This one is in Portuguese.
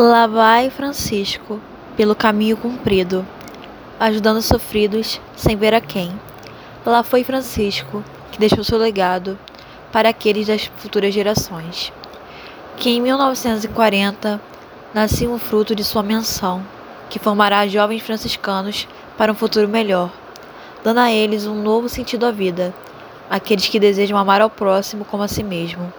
Lá vai Francisco, pelo caminho comprido, ajudando sofridos sem ver a quem. Lá foi Francisco, que deixou seu legado para aqueles das futuras gerações. Que em 1940 nascia um fruto de sua menção, que formará jovens franciscanos para um futuro melhor, dando a eles um novo sentido à vida, aqueles que desejam amar ao próximo como a si mesmo.